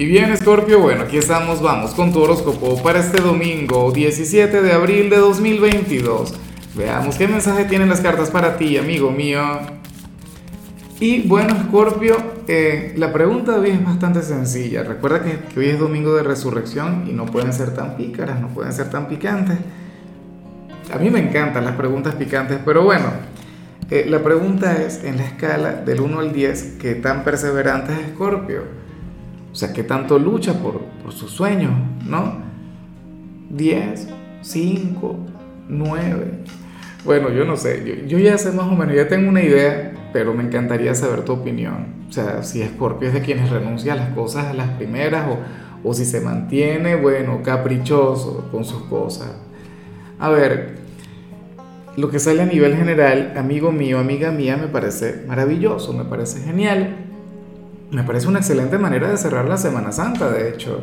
Y bien, Scorpio, bueno, aquí estamos, vamos con tu horóscopo para este domingo 17 de abril de 2022. Veamos qué mensaje tienen las cartas para ti, amigo mío. Y bueno, Scorpio, eh, la pregunta de hoy es bastante sencilla. Recuerda que, hoy es domingo de resurrección y no pueden ser tan pícaras, no pueden ser tan picantes. A mí me encantan las preguntas picantes, pero bueno, eh, la pregunta es, en la escala del 1 al 10, ¿qué tan perseverante es Scorpio? O sea, ¿qué tanto lucha por, por sus sueños, no? 10, 5, 9. Bueno, yo no sé, yo, yo, ya sé más o menos, ya tengo una idea, pero me encantaría saber tu opinión. O sea, si Scorpio es de quienes renuncia a las cosas a las primeras o, o si se mantiene, bueno, caprichoso con sus cosas. A ver, lo que sale a nivel general, amigo mío, amiga mía, me parece maravilloso, me parece genial. Me parece una excelente manera de cerrar la Semana Santa, de hecho.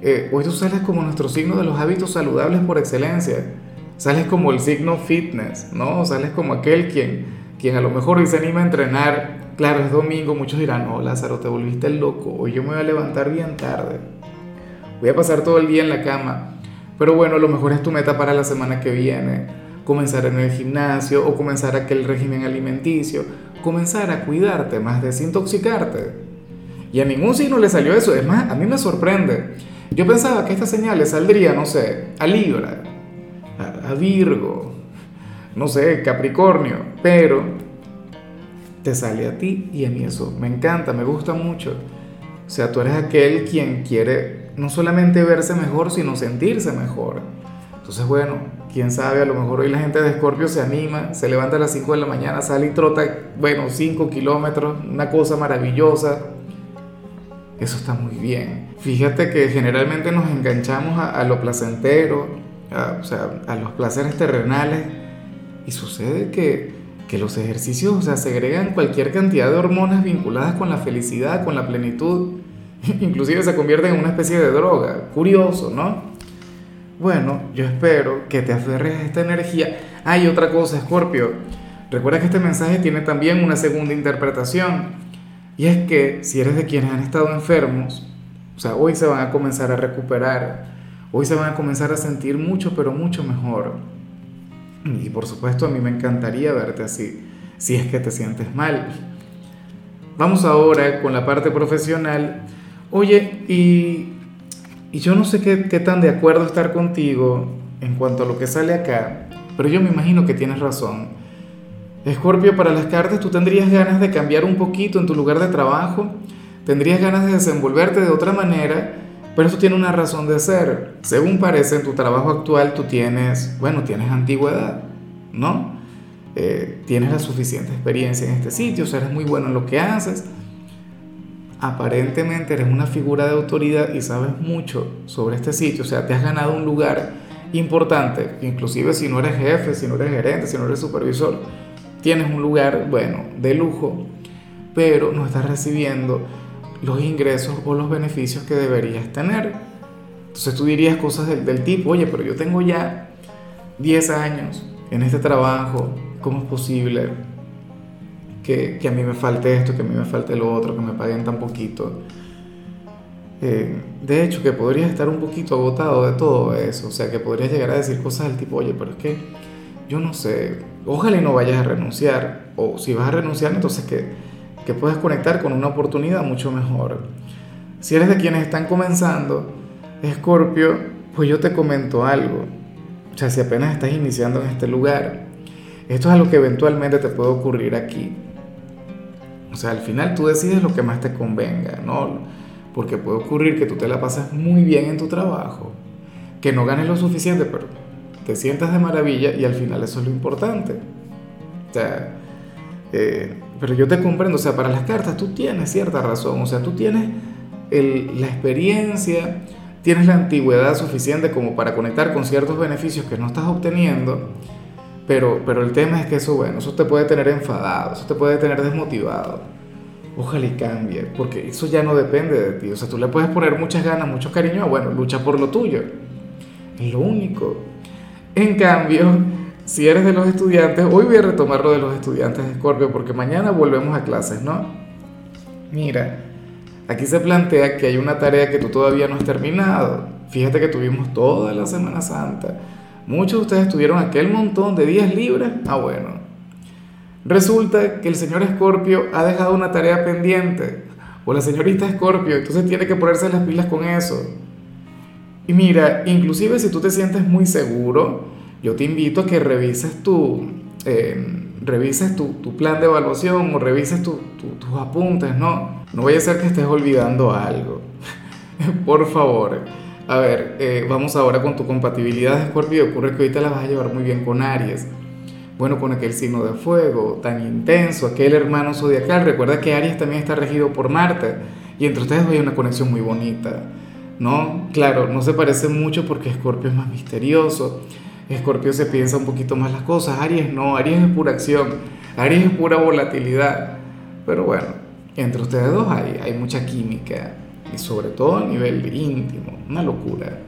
Eh, hoy tú sales como nuestro signo de los hábitos saludables por excelencia. Sales como el signo fitness, ¿no? Sales como aquel quien, quien a lo mejor hoy se anima a entrenar. Claro, es domingo, muchos dirán, no, Lázaro, te volviste loco. Hoy yo me voy a levantar bien tarde. Voy a pasar todo el día en la cama. Pero bueno, a lo mejor es tu meta para la semana que viene. Comenzar en el gimnasio o comenzar aquel régimen alimenticio comenzar a cuidarte más, desintoxicarte. Y a ningún signo le salió eso. Es más, a mí me sorprende. Yo pensaba que esta señal le saldría, no sé, a Libra, a, Virgo, no sé, Capricornio, pero te sale a ti y a mí eso me encanta, me gusta mucho. O sea, tú eres aquel quien quiere no solamente verse mejor, sino sentirse mejor. Entonces, bueno, quién sabe, a lo mejor hoy la gente de Escorpio se anima, se levanta a las 5 de la mañana, sale y trota, bueno, 5 kilómetros, una cosa maravillosa. Eso está muy bien. Fíjate que generalmente nos enganchamos a, lo placentero, o sea, a los placeres terrenales, y sucede que, que los ejercicios o sea, segregan cualquier cantidad de hormonas vinculadas con la felicidad, con la plenitud, inclusive se convierten en una especie de droga. Curioso, ¿no? Bueno, yo espero que te aferres a esta energía. Hay otra cosa, Scorpio. Recuerda que este mensaje tiene también una segunda interpretación. Y es que si eres de quienes han estado enfermos, o sea, hoy se van a comenzar a recuperar. Hoy se van a comenzar a sentir mucho, pero mucho mejor. Y por supuesto, a mí me encantaría verte así, si es que te sientes mal. Vamos ahora con la parte profesional. Oye, y y yo no sé qué, tan de acuerdo estar contigo en cuanto a lo que sale acá, pero yo me imagino que tienes razón. Escorpio, para las cartas tú tendrías ganas de cambiar un poquito en tu lugar de trabajo, tendrías ganas de desenvolverte de otra manera, pero eso tiene una razón de ser. Según parece, en tu trabajo actual tú tienes, bueno, tienes antigüedad, ¿no? Eh, tienes la suficiente experiencia en este sitio, o eres muy bueno en lo que haces aparentemente eres una figura de autoridad y sabes mucho sobre este sitio, o sea, te has ganado un lugar importante, inclusive si no eres jefe, si no eres gerente, si no eres supervisor, tienes un lugar, bueno, de lujo, pero no estás recibiendo los ingresos o los beneficios que deberías tener. Entonces tú dirías cosas del, tipo, oye, pero yo tengo ya 10 años en este trabajo, ¿cómo es posible? Que, a mí me falte esto, que a mí me falte lo otro, que me paguen tan poquito. Eh, de hecho, que podría estar un poquito agotado de todo eso, o sea, que podría llegar a decir cosas del tipo, oye, pero es que yo no sé, ojalá y no vayas a renunciar, o si vas a renunciar, entonces que, que puedas conectar con una oportunidad mucho mejor. Si eres de quienes están comenzando, Escorpio, pues yo te comento algo, o sea, si apenas estás iniciando en este lugar, esto es algo que eventualmente te puede ocurrir aquí. O sea, al final tú decides lo que más te convenga, ¿no? Porque puede ocurrir que tú te la pasas muy bien en tu trabajo, que no ganes lo suficiente, pero te sientas de maravilla y al final eso es lo importante. O sea, eh, pero yo te comprendo, o sea, para las cartas tú tienes cierta razón, o sea, tú tienes la experiencia, tienes la antigüedad suficiente como para conectar con ciertos beneficios que no estás obteniendo pero, pero el tema es que eso, bueno, eso te puede tener enfadado, eso te puede tener desmotivado. Ojalá y cambie, porque eso ya no depende de ti. O sea, tú le puedes poner muchas ganas, mucho cariño, bueno, lucha por lo tuyo. Es lo único. En cambio, si eres de los estudiantes, hoy voy a retomar lo de los estudiantes de Scorpio, porque mañana volvemos a clases, ¿no? Mira, aquí se plantea que hay una tarea que tú todavía no has terminado. Fíjate que tuvimos toda la Semana Santa. Muchos de ustedes tuvieron aquel montón de días libres. Ah, bueno. Resulta que el señor Escorpio ha dejado una tarea pendiente. O la señorita Escorpio. Entonces tiene que ponerse las pilas con eso. Y mira, inclusive si tú te sientes muy seguro, yo te invito a que revises tu, eh, revises tu, tu, plan de evaluación o revises tu, tus apuntes, ¿no? No vaya a ser que estés olvidando algo. Por favor. A ver, eh, vamos ahora con tu compatibilidad de Escorpio. Ocurre que ahorita la vas a llevar muy bien con Aries. Bueno, con aquel signo de fuego tan intenso, aquel hermano zodiacal. Recuerda que Aries también está regido por Marte y entre ustedes hay una conexión muy bonita. ¿no? Claro, no se parece mucho porque Escorpio es más misterioso. Escorpio se piensa un poquito más las cosas. Aries no, Aries es pura acción. Aries es pura volatilidad. Pero bueno, entre ustedes dos hay mucha química. Y sobre todo a nivel íntimo. Una locura.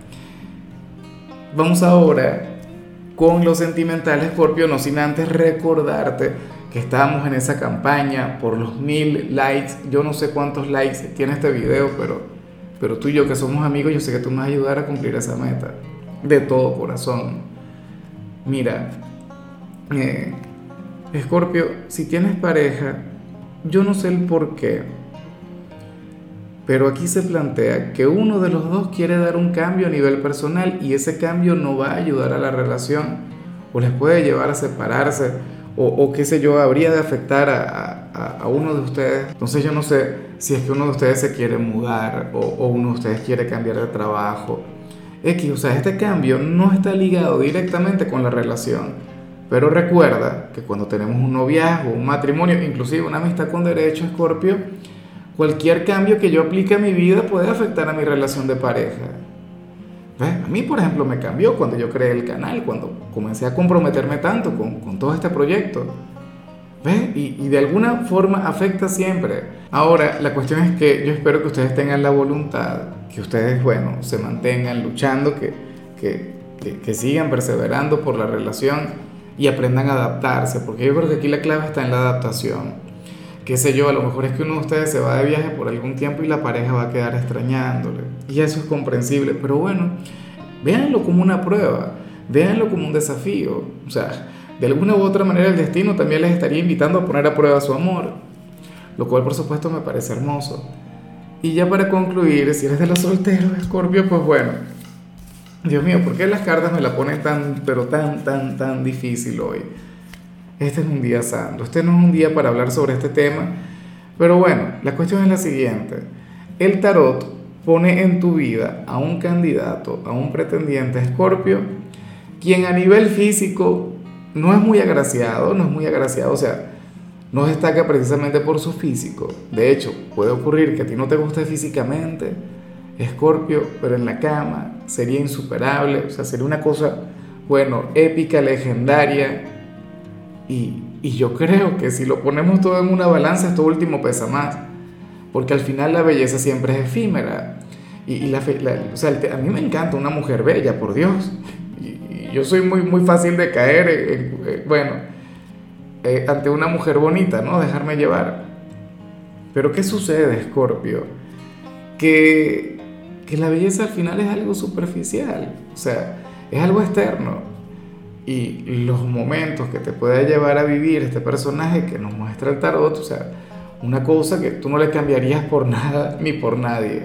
Vamos ahora con lo sentimental, Escorpio, no sin antes recordarte que estábamos en esa campaña por los mil likes. Yo no sé cuántos likes tiene este video, pero pero tú y yo que somos amigos, yo sé que tú me vas a ayudar a cumplir esa meta. De todo corazón. Mira, eh, Escorpio, si tienes pareja, yo no sé el por qué, pero aquí se plantea que uno de los dos quiere dar un cambio a nivel personal y ese cambio no va a ayudar a la relación o les puede llevar a separarse o, qué sé yo, habría de afectar a, a, uno de ustedes. Entonces yo no sé si es que uno de ustedes se quiere mudar o, o uno de ustedes quiere cambiar de trabajo. X, o sea, este cambio no está ligado directamente con la relación. Pero recuerda que cuando tenemos un noviazgo, un matrimonio, inclusive una amistad con derecho, Escorpio, cualquier cambio que yo aplique a mi vida puede afectar a mi relación de pareja. A mí, por ejemplo, me cambió cuando yo creé el canal, cuando comencé a comprometerme tanto con, con todo este proyecto. ¿Ves? Y, y, de alguna forma afecta siempre. Ahora, la cuestión es que yo espero que ustedes tengan la voluntad, que ustedes, bueno, se mantengan luchando, que, que, que, que sigan perseverando por la relación y aprendan a adaptarse, porque yo creo que aquí la clave está en la adaptación. Qué sé yo, a lo mejor es que uno de ustedes se va de viaje por algún tiempo y la pareja va a quedar extrañándole. Y eso es comprensible, pero bueno, véanlo como una prueba, véanlo como un desafío. O sea, de alguna u otra manera el destino también les estaría invitando a poner a prueba su amor, lo cual por supuesto me parece hermoso. Y ya para concluir, si eres de los solteros, Scorpio, pues bueno, Dios mío, ¿por qué las cartas me la ponen tan, pero tan, tan, tan difícil hoy? Este es un día santo, este no es un día para hablar sobre este tema, pero bueno, la cuestión es la siguiente. El tarot pone en tu vida a un candidato, a un pretendiente escorpio, quien a nivel físico no es muy agraciado, no es muy agraciado, o sea, no destaca precisamente por su físico. De hecho, puede ocurrir que a ti no te guste físicamente, Escorpio, pero en la cama sería insuperable, o sea, sería una cosa, bueno, épica, legendaria. Y, y yo creo que si lo ponemos todo en una balanza, esto último pesa más porque al final la belleza siempre es efímera. Y, la, o sea, a mí me encanta una mujer bella, por Dios. Y, yo soy muy, muy fácil de caer, bueno, eh, ante una mujer bonita, ¿no? Dejarme llevar. Pero ¿qué sucede, Scorpio? Que, que la belleza al final es algo superficial, o sea, es algo externo. Y los momentos que te puede llevar a vivir este personaje que nos muestra el tarot, o sea, una cosa que tú no le cambiarías por nada ni por nadie.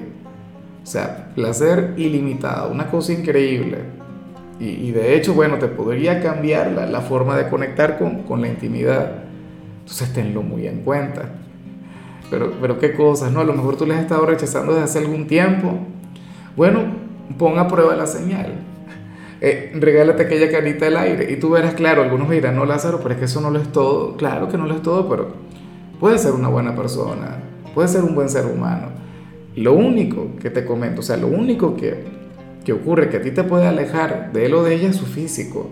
O sea, placer ilimitado, una cosa increíble. Y, de hecho, bueno, te podría cambiar la, la forma de conectar con, con, la intimidad. Entonces tenlo muy en cuenta. Pero, pero qué cosas, ¿no? A lo mejor tú les has estado rechazando desde hace algún tiempo. Bueno, pon a prueba la señal. Eh, regálate aquella carita del aire y tú verás, claro, algunos dirán, no Lázaro, pero es que eso no lo es todo. Claro que no lo es todo, pero puede ser una buena persona, puede ser un buen ser humano. Lo único que te comento, o sea, lo único que, que ocurre que a ti te puede alejar de él o de ella es su físico.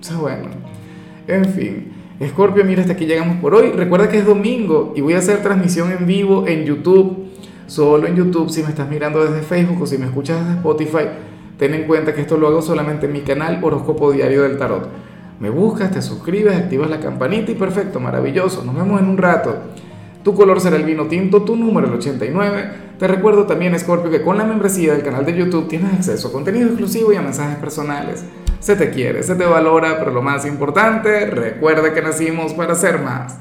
O sea, bueno, en fin. Scorpio, mira, hasta aquí llegamos por hoy. Recuerda que es domingo y voy a hacer transmisión en vivo en YouTube. Solo en YouTube, si me estás mirando desde Facebook o si me escuchas desde Spotify, ten en cuenta que esto lo hago solamente en mi canal Horóscopo Diario del Tarot me buscas, te suscribes, activas la campanita y perfecto, maravilloso. Nos vemos en un rato. tu color será el vino tinto, tu número el 89. Te recuerdo también, Scorpio, que con la membresía del canal de YouTube tienes acceso a contenido exclusivo y a mensajes personales. Se te quiere, se te valora, pero lo más importante, recuerda que nacimos para ser más.